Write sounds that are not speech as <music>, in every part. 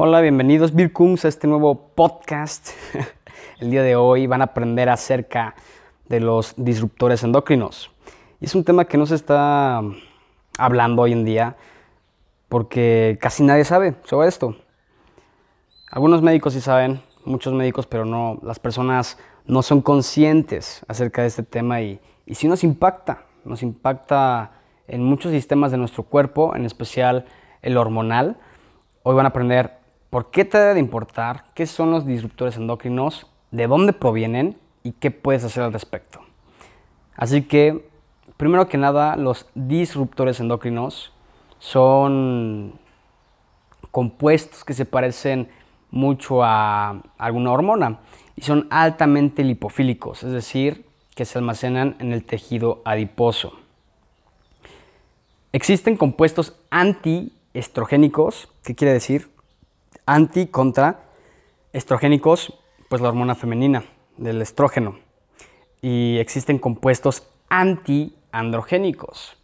Hola, bienvenidos Birkungs a este nuevo podcast. <laughs> El día de hoy van a aprender acerca de los disruptores endocrinos. Y es un tema que no se está hablando hoy en día porque casi nadie sabe sobre esto. Algunos médicos sí saben, muchos médicos, pero no, las personas no son conscientes acerca de este tema y, y sí nos impacta, nos impacta en muchos sistemas de nuestro cuerpo, en especial el hormonal. Hoy van a aprender por qué te debe de importar, qué son los disruptores endocrinos, de dónde provienen y qué puedes hacer al respecto. Así que, primero que nada, los disruptores endocrinos son compuestos que se parecen mucho a alguna hormona y son altamente lipofílicos, es decir, que se almacenan en el tejido adiposo. Existen compuestos antiestrogénicos, ¿qué quiere decir? Anti contra estrogénicos, pues la hormona femenina del estrógeno. Y existen compuestos antiandrogénicos.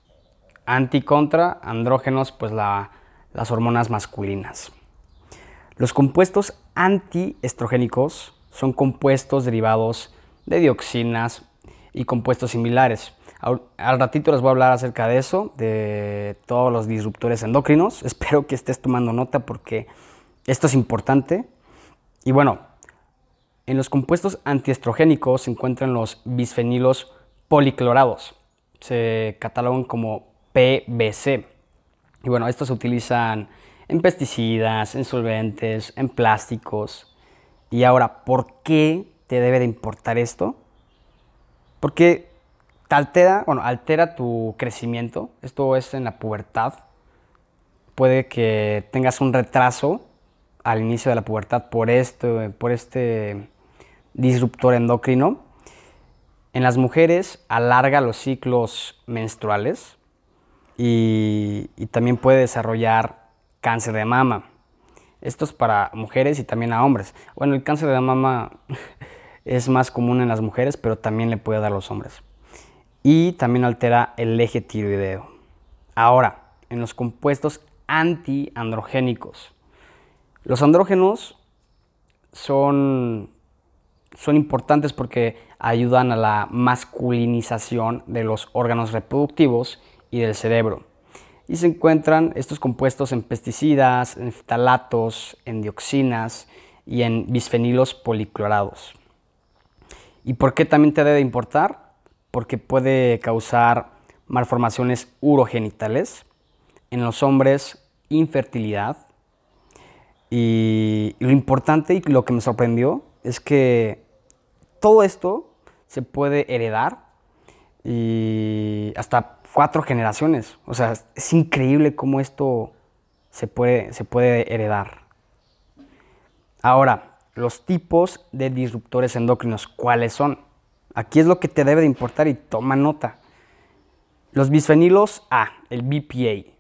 Anti contra andrógenos, pues las hormonas masculinas. Los compuestos antiestrogénicos son compuestos derivados de dioxinas y compuestos similares. Al ratito les voy a hablar acerca de eso, de todos los disruptores endocrinos. <laughs> Espero que estés tomando nota porque esto es importante. Y bueno, en los compuestos antiestrogénicos se encuentran los bisfenilos policlorados. Se catalogan como PBC. Y bueno, estos se utilizan en pesticidas, en solventes, en plásticos. Y ahora, ¿por qué te debe de importar esto? Porque te altera, bueno, altera tu crecimiento. Esto es en la pubertad. Puede que tengas un retraso al inicio de la pubertad por, esto, por este disruptor endocrino. En las mujeres alarga los ciclos menstruales y, y también puede desarrollar cáncer de mama. Esto es para mujeres y también a hombres. Bueno, el cáncer de mama <laughs> es más común en las mujeres, pero también le puede dar a los hombres. Y también altera el eje tiroideo. Ahora, en los compuestos antiandrogénicos. Los andrógenos son, son importantes porque ayudan a la masculinización de los órganos reproductivos y del cerebro. Y se encuentran estos compuestos en pesticidas, enftalatos, en dioxinas y en bisfenilos policlorados. ¿Y por qué también te debe importar? Porque puede causar malformaciones urogenitales, en los hombres infertilidad, y, lo importante y lo que me sorprendió es que todo esto se puede heredar y hasta cuatro generaciones. O sea, es increíble cómo esto se puede, se puede heredar. Ahora, los tipos de disruptores endocrinos, ¿cuáles son? Aquí es lo que te debe de importar y toma nota. Los bisfenilos A, el BPA,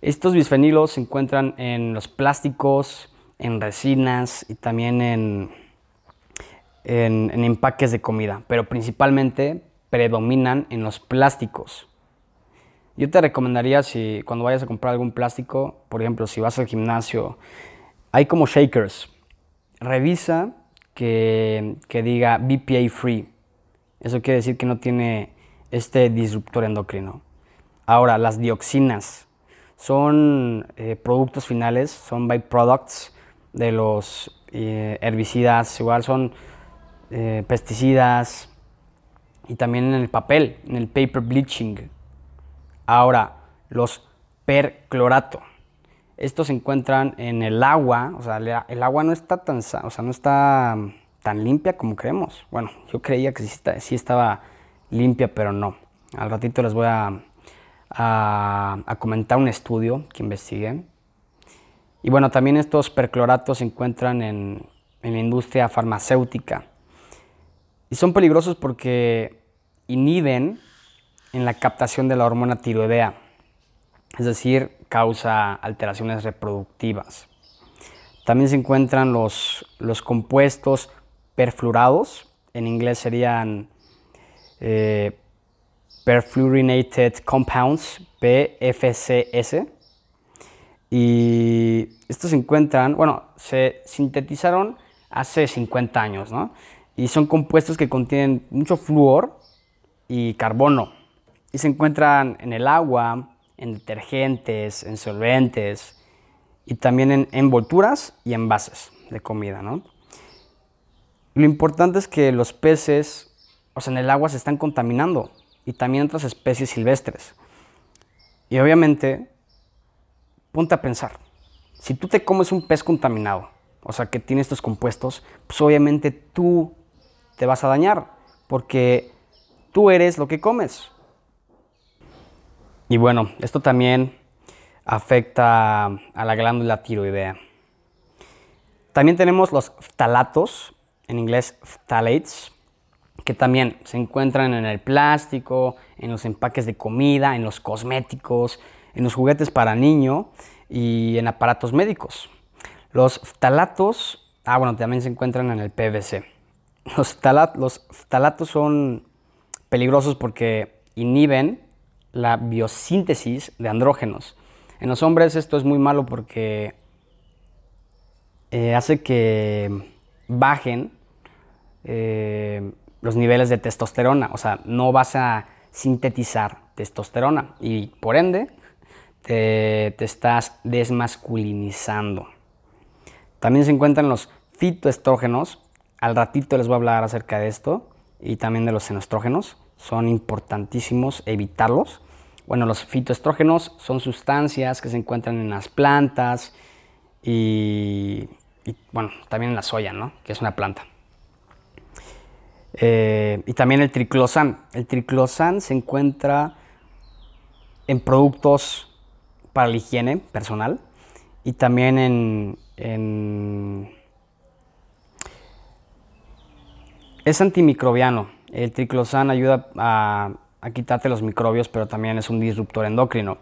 estos bisfenilos se encuentran en los plásticos, en resinas y también en, en, empaques de comida, pero principalmente predominan en los plásticos. Yo te recomendaría si cuando vayas a comprar algún plástico, por ejemplo, si vas al gimnasio, hay como shakers. Revisa que, que, diga BPA free. Eso quiere decir que no tiene este disruptor endocrino. Ahora, las dioxinas son eh, productos finales, son byproducts de los eh, herbicidas, igual son eh, pesticidas y también en el papel, en el paper bleaching. Ahora, los perclorato. Estos se encuentran en el agua, o sea, el agua no está tan, o sea, no está tan limpia como creemos. Bueno, yo creía que sí estaba limpia, pero no. Al ratito les voy a a, comentar un estudio que investigué. Y bueno, también estos percloratos se encuentran en, en la industria farmacéutica. Y son peligrosos porque inhiben en la captación de la hormona tiroidea, es decir, causa alteraciones reproductivas. También se encuentran los, los compuestos perfluorados, en inglés serían eh, perfluorinated compounds, PFCS, Y estos se encuentran, bueno, se sintetizaron hace 50 años, ¿no? Y son compuestos que contienen mucho flúor y carbono. Y se encuentran en el agua, en detergentes, en solventes y también en envolturas y envases de comida, ¿no? Lo importante es que los peces, o sea, en el agua se están contaminando y también otras especies silvestres. Y obviamente, ponte a pensar, si tú te comes un pez contaminado, o sea, que tiene estos compuestos, pues obviamente tú te vas a dañar, porque tú eres lo que comes. Y bueno, esto también afecta a la glándula tiroidea. También tenemos los phtalatos, en inglés phthalates, que también se encuentran en el plástico, en los empaques de comida, en los cosméticos, en los juguetes para niño y en aparatos médicos. Los phtalatos, ah bueno, también se encuentran en el PVC. Los, los phtalatos son peligrosos porque inhiben la biosíntesis de andrógenos. En los hombres esto es muy malo porque eh, hace que bajen eh, los niveles de testosterona, o sea, no vas a sintetizar testosterona y por ende te, estás desmasculinizando. También se encuentran los fitoestrógenos, al ratito les voy a hablar acerca de esto y también de los senestrógenos, son importantísimos evitarlos. Bueno, los fitoestrógenos son sustancias que se encuentran en las plantas y, y bueno, también en la soya, ¿no? Que es una planta. Eh, y también el triclosan. El triclosan se encuentra en productos para la higiene personal y también en, es antimicrobiano. El triclosan ayuda a, a, quitarte los microbios, pero también es un disruptor endocrino.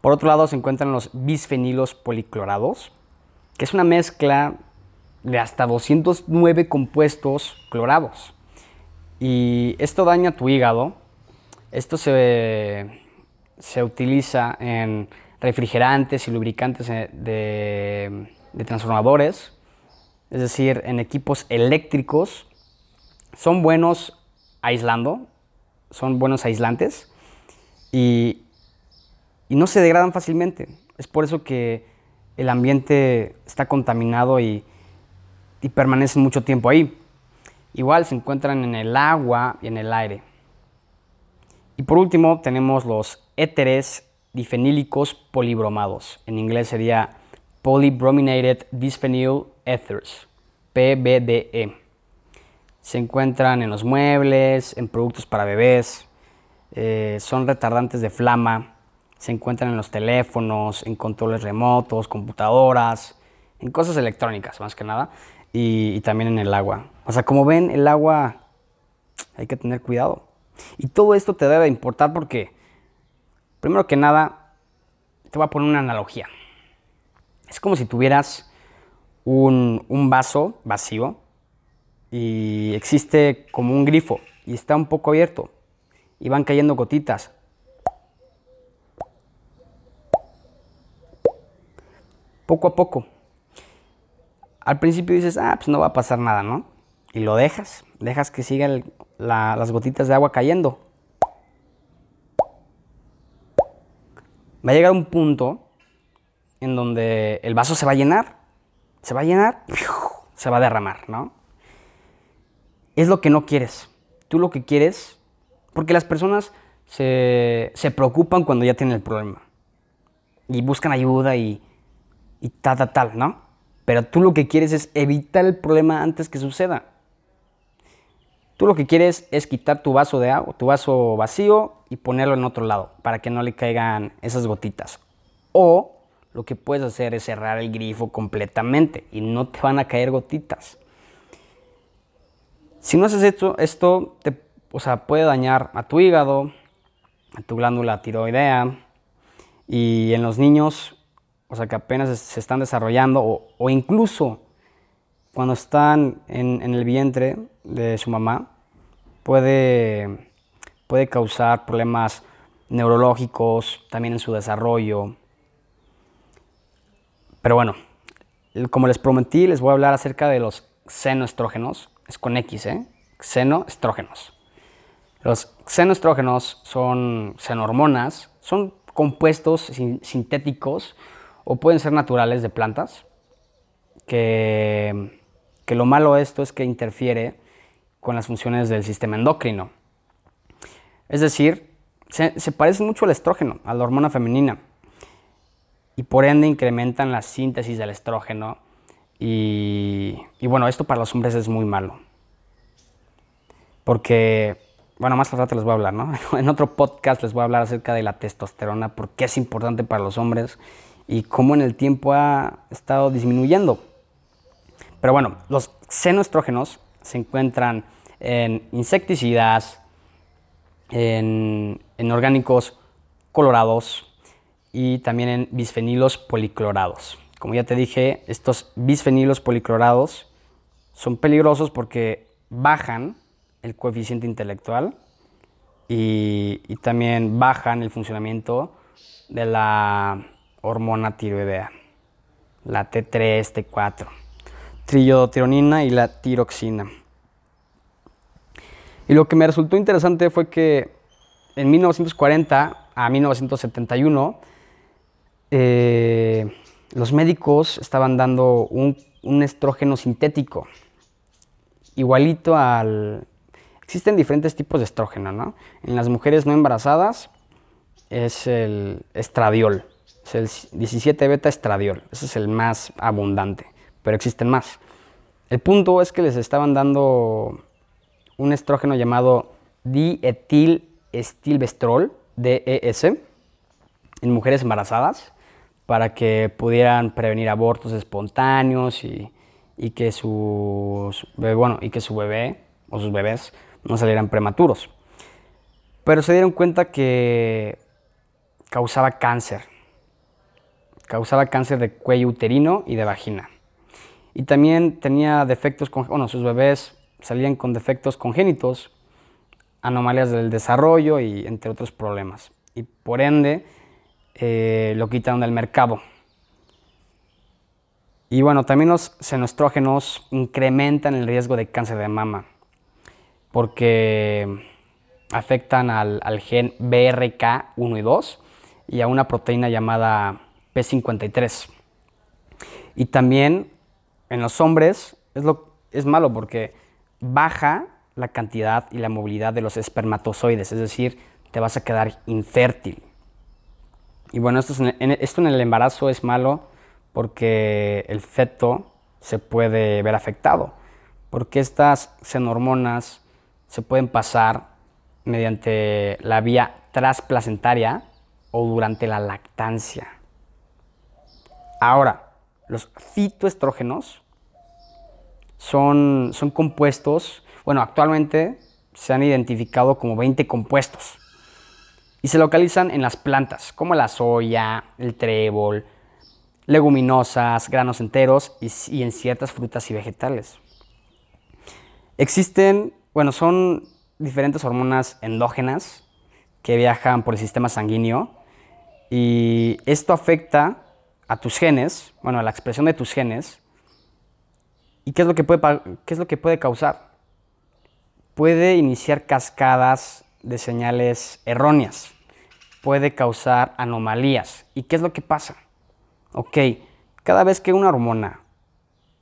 Por otro lado se encuentran los bisfenilos policlorados, que es una mezcla de hasta 209 compuestos clorados. Y esto daña tu hígado. Esto se, se utiliza en refrigerantes y lubricantes de, de transformadores, es decir, en equipos eléctricos. Son buenos aislando, son buenos aislantes y, y no se degradan fácilmente. Es por eso que el ambiente está contaminado y, y permanecen mucho tiempo ahí. Igual se encuentran en el agua y en el aire. Y por último tenemos los éteres difenílicos polibromados. En inglés sería Polybrominated Bisphenyl Ethers, PBDE. Se encuentran en los muebles, en productos para bebés, eh, son retardantes de flama, se encuentran en los teléfonos, en controles remotos, computadoras, en cosas electrónicas más que nada y, también en el agua. O sea, como ven, el agua hay que tener cuidado. Y todo esto te debe importar porque, primero que nada, te voy a poner una analogía. Es como si tuvieras un, un, vaso vacío y existe como un grifo y está un poco abierto y van cayendo gotitas. Poco a poco al principio dices, ah, pues no va a pasar nada, ¿no? Y lo dejas, dejas que sigan las gotitas de agua cayendo. Va a llegar un punto en donde el vaso se va a llenar, se va a llenar, se va a derramar, ¿no? Es lo que no quieres. Tú lo que quieres, porque las personas se, se preocupan cuando ya tienen el problema y buscan ayuda y, y tal, tal, tal, ¿no? Pero tú lo que quieres es evitar el problema antes que suceda. Tú lo que quieres es quitar tu vaso de agua, tu vaso vacío y ponerlo en otro lado para que no le caigan esas gotitas. O lo que puedes hacer es cerrar el grifo completamente y no te van a caer gotitas. Si no haces esto, esto te, o sea, puede dañar a tu hígado, a tu glándula tiroidea y en los niños o sea, que apenas se están desarrollando, o, incluso cuando están en, el vientre de su mamá, puede, puede causar problemas neurológicos, también en su desarrollo. Pero bueno, como les prometí, les voy a hablar acerca de los xenoestrógenos. Es con X, ¿eh? Xenoestrógenos. Los xenoestrógenos son xenohormonas, son compuestos sintéticos o pueden ser naturales de plantas, que, que lo malo de esto es que interfiere con las funciones del sistema endocrino. Es decir, se, parece mucho al estrógeno, a la hormona femenina, y por ende incrementan la síntesis del estrógeno. Y, bueno, esto para los hombres es muy malo. Porque, bueno, más al les voy a hablar, ¿no? <laughs> En otro podcast les voy a hablar acerca de la testosterona, por qué es importante para los hombres y cómo en el tiempo ha estado disminuyendo. Pero bueno, los xenoestrógenos se encuentran en insecticidas, en, en orgánicos colorados y también en bisfenilos policlorados. Como ya te dije, estos bisfenilos policlorados son peligrosos porque bajan el coeficiente intelectual y, y también bajan el funcionamiento de la hormona tiroidea, la T3, T4, triodotironina y la tiroxina. Y lo que me resultó interesante fue que en 1940 a 1971 eh, los médicos estaban dando un, un estrógeno sintético, igualito al... Existen diferentes tipos de estrógeno, ¿no? En las mujeres no embarazadas es el estradiol, es el 17 beta estradiol, ese es el más abundante, pero existen más. El punto es que les estaban dando un estrógeno llamado diestilestilbestrol, DES, en mujeres embarazadas para que pudieran prevenir abortos espontáneos y, que, sus, bueno, y que su bebé o sus bebés no salieran prematuros. Pero se dieron cuenta que causaba cáncer. Causaba cáncer de cuello uterino y de vagina. Y también tenía defectos, bueno, sus bebés salían con defectos congénitos, anomalías del desarrollo y entre otros problemas. Y por ende, eh, lo quitaron del mercado. Y bueno, también los xenoestrógenos incrementan el riesgo de cáncer de mama porque afectan al, al gen BRK1 y 2 y a una proteína llamada P53. Y también en los hombres es, lo, es malo porque baja la cantidad y la movilidad de los espermatozoides, es decir, te vas a quedar infértil. Y bueno, esto, en, esto en el embarazo es malo porque el feto se puede ver afectado, porque estas xenormonas se pueden pasar mediante la vía transplacentaria o durante la lactancia. Ahora, los fitoestrógenos son, son compuestos, bueno, actualmente se han identificado como 20 compuestos y se localizan en las plantas, como la soya, el trébol, leguminosas, granos enteros y, en ciertas frutas y vegetales. Existen, bueno, son diferentes hormonas endógenas que viajan por el sistema sanguíneo y esto afecta a tus genes, bueno, a la expresión de tus genes. ¿Y qué es lo que puede, qué es lo que puede causar? Puede iniciar cascadas de señales erróneas. Puede causar anomalías. ¿Y qué es lo que pasa? Ok, cada vez que una hormona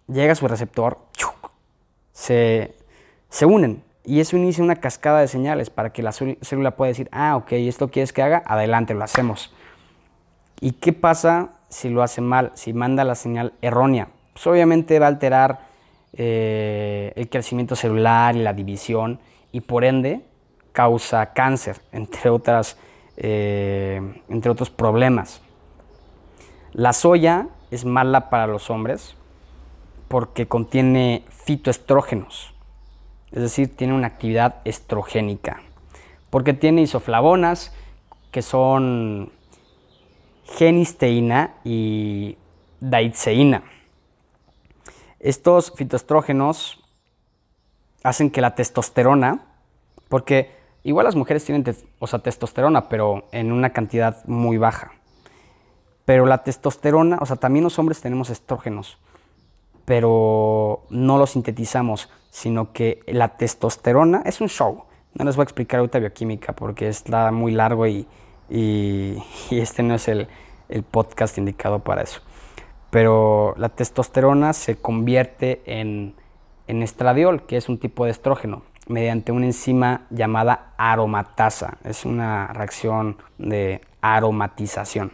llega a su receptor, se, se unen y eso inicia una cascada de señales para que la célula pueda decir, ah, ok, esto quieres que haga, adelante, lo hacemos. ¿Y qué pasa si lo hace mal, si manda la señal errónea? Pues obviamente va a alterar eh, el crecimiento celular y la división y por ende causa cáncer, <laughs> entre, otras, eh, entre otros problemas. La soya es mala para los hombres porque contiene fitoestrógenos, es decir, tiene una actividad estrogénica, porque tiene isoflavonas que son genisteína y daitzeína. Estos fitoestrógenos hacen que la testosterona, porque igual las mujeres tienen o testosterona, pero en una cantidad muy baja. Pero la testosterona, o sea, también los hombres tenemos estrógenos, pero no los sintetizamos, sino que la testosterona es un show. No les voy a explicar ahorita bioquímica porque está muy largo y, este no es el, podcast indicado para eso. Pero la testosterona se convierte en, en estradiol, que es un tipo de estrógeno, mediante una enzima llamada aromatasa. Es una reacción de aromatización.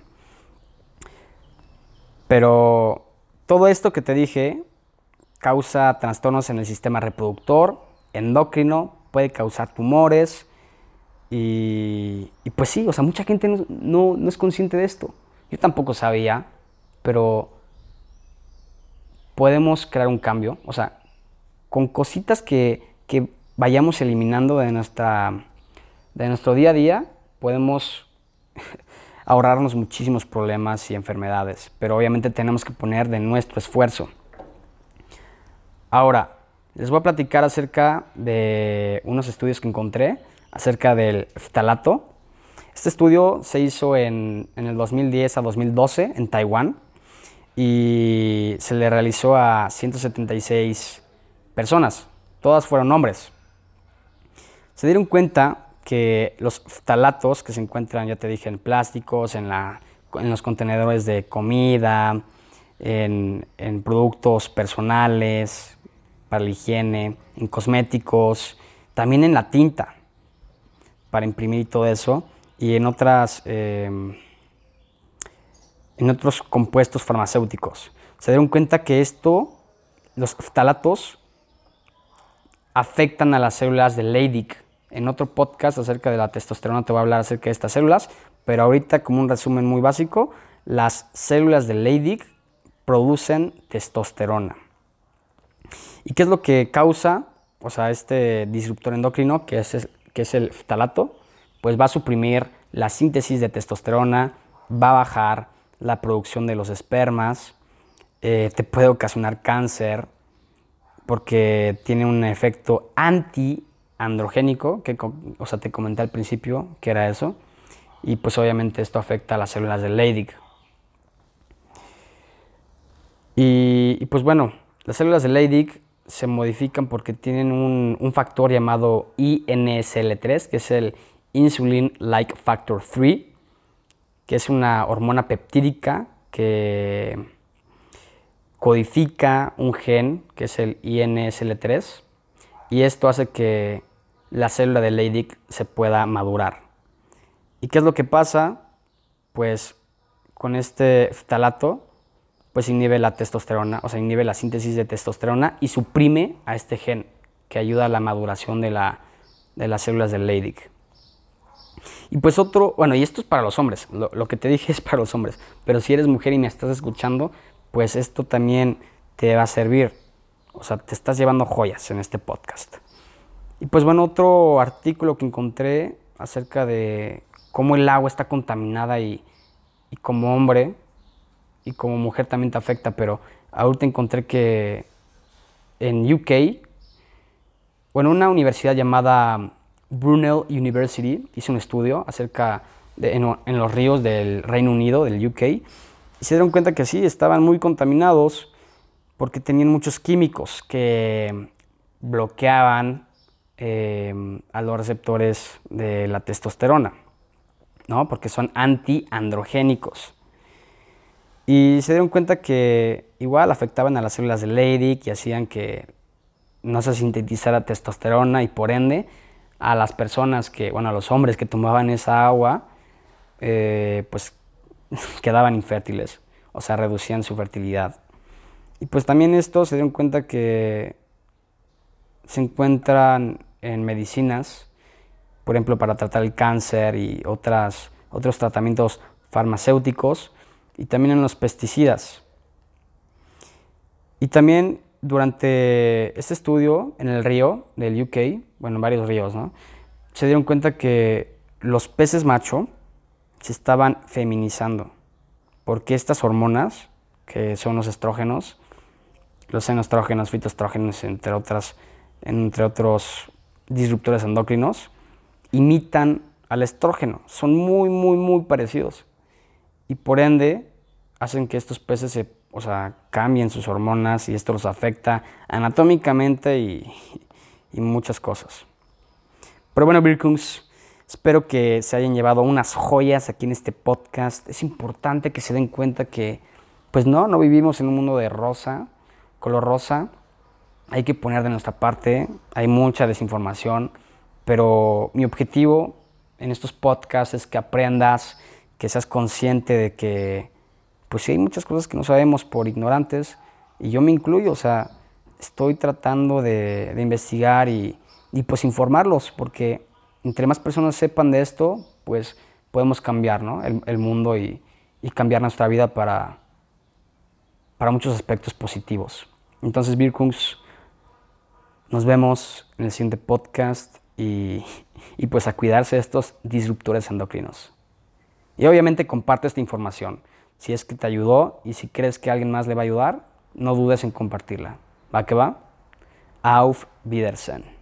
Pero todo esto que te dije causa trastornos en el sistema reproductor, endocrino, puede causar tumores y, pues sí, o sea, mucha gente no, es consciente de esto. Yo tampoco sabía, pero podemos crear un cambio, o sea, con cositas que, que vayamos eliminando de, nuestra, de nuestro día a día, podemos <laughs> ahorrarnos muchísimos problemas y enfermedades, pero obviamente tenemos que poner de nuestro esfuerzo. Ahora, les voy a platicar acerca de unos estudios que encontré acerca del ftalato. Este estudio se hizo en, en el 2010 a 2012 en Taiwán y se le realizó a 176 personas. Todas fueron hombres. Se dieron cuenta que los ftalatos que se encuentran, ya te dije, en plásticos, en, la, en los contenedores de comida, en, en productos personales, para la higiene, en cosméticos, también en la tinta para imprimir todo eso y en otras em, en otros compuestos farmacéuticos. Se dieron cuenta que esto, los ftalatos, afectan a las células de Leydig. En otro podcast acerca de la testosterona te voy a hablar acerca de estas células, pero ahorita como un resumen muy básico, las células de Leydig producen testosterona. ¿Y qué es lo que causa, o sea, este disruptor endocrino, que es, que es el ftalato? Pues va a suprimir la síntesis de testosterona, va a bajar la producción de los espermas, eh, te puede ocasionar cáncer, porque tiene un efecto antiandrogénico, que o sea, te comenté al principio que era eso, y pues obviamente esto afecta a las células de Leydig. Y, y, pues bueno, las células de Leydig se modifican porque tienen un, factor llamado INSL3, que es el Insulin-like Factor 3, que es una hormona peptídica que codifica un gen, que es el INSL3, y esto hace que la célula de Leydig se pueda madurar. ¿Y qué es lo que pasa? Pues con este ftalato pues inhibe la testosterona, o sea, inhibe la síntesis de testosterona y suprime a este gen que ayuda a la maduración de, la, de las células del Leydig. Y pues otro, bueno, y esto es para los hombres, lo, lo, que te dije <laughs> es para los hombres, pero si eres mujer y me estás escuchando, pues esto también te va a servir, o sea, te estás llevando joyas en este podcast. Y pues bueno, otro artículo que encontré acerca de cómo el agua está contaminada y, y como hombre, y como mujer también te afecta, pero ahorita encontré que en UK, bueno, una universidad llamada Brunel University hizo un estudio acerca de en, los ríos del Reino Unido, del UK, y se dieron cuenta que sí, estaban muy contaminados porque tenían muchos químicos que bloqueaban em, a los receptores de la testosterona, ¿no? porque son antiandrogénicos. Y se dieron cuenta que igual afectaban a las células de Leydig y hacían que no se sintetizara testosterona y por ende a las personas que, bueno, a los hombres que tomaban esa agua, eh, pues <laughs> quedaban infértiles, o sea, reducían su fertilidad. Y pues también esto se dieron cuenta que se encuentran en medicinas, por ejemplo, para tratar el cáncer y otras, otros tratamientos farmacéuticos, y también en los pesticidas. Y también durante este estudio en el río del UK, bueno, en varios ríos, ¿no? se dieron cuenta que los peces macho se estaban feminizando, porque estas hormonas, que son los estrógenos, los enostrógenos, fitoestrógenos, entre, otras, entre otros disruptores endocrinos, imitan al estrógeno, son muy, muy, muy parecidos y por ende hacen que estos peces se, o sea, cambien sus hormonas y esto los afecta anatómicamente y, y muchas cosas. Pero bueno, Birkungs, espero que se hayan llevado unas joyas aquí en este podcast. Es importante que se den cuenta que, pues no, no vivimos en un mundo de rosa, color rosa. Hay que poner de nuestra parte, hay mucha desinformación, pero mi objetivo en estos podcasts es que aprendas, que seas consciente de que, pues sí, hay muchas cosas que no sabemos por ignorantes, y yo me incluyo, o sea, estoy tratando de, investigar y, pues informarlos, porque entre más personas sepan de esto, pues podemos cambiar el, mundo y, cambiar nuestra vida para, para muchos aspectos positivos. Entonces, Birkungs, nos vemos en el siguiente podcast y, y pues a cuidarse de estos disruptores endocrinos. Y obviamente comparte esta información. Si es que te ayudó y si crees que alguien más le va a ayudar, no dudes en compartirla. ¿Va que va? Auf Wiedersehen.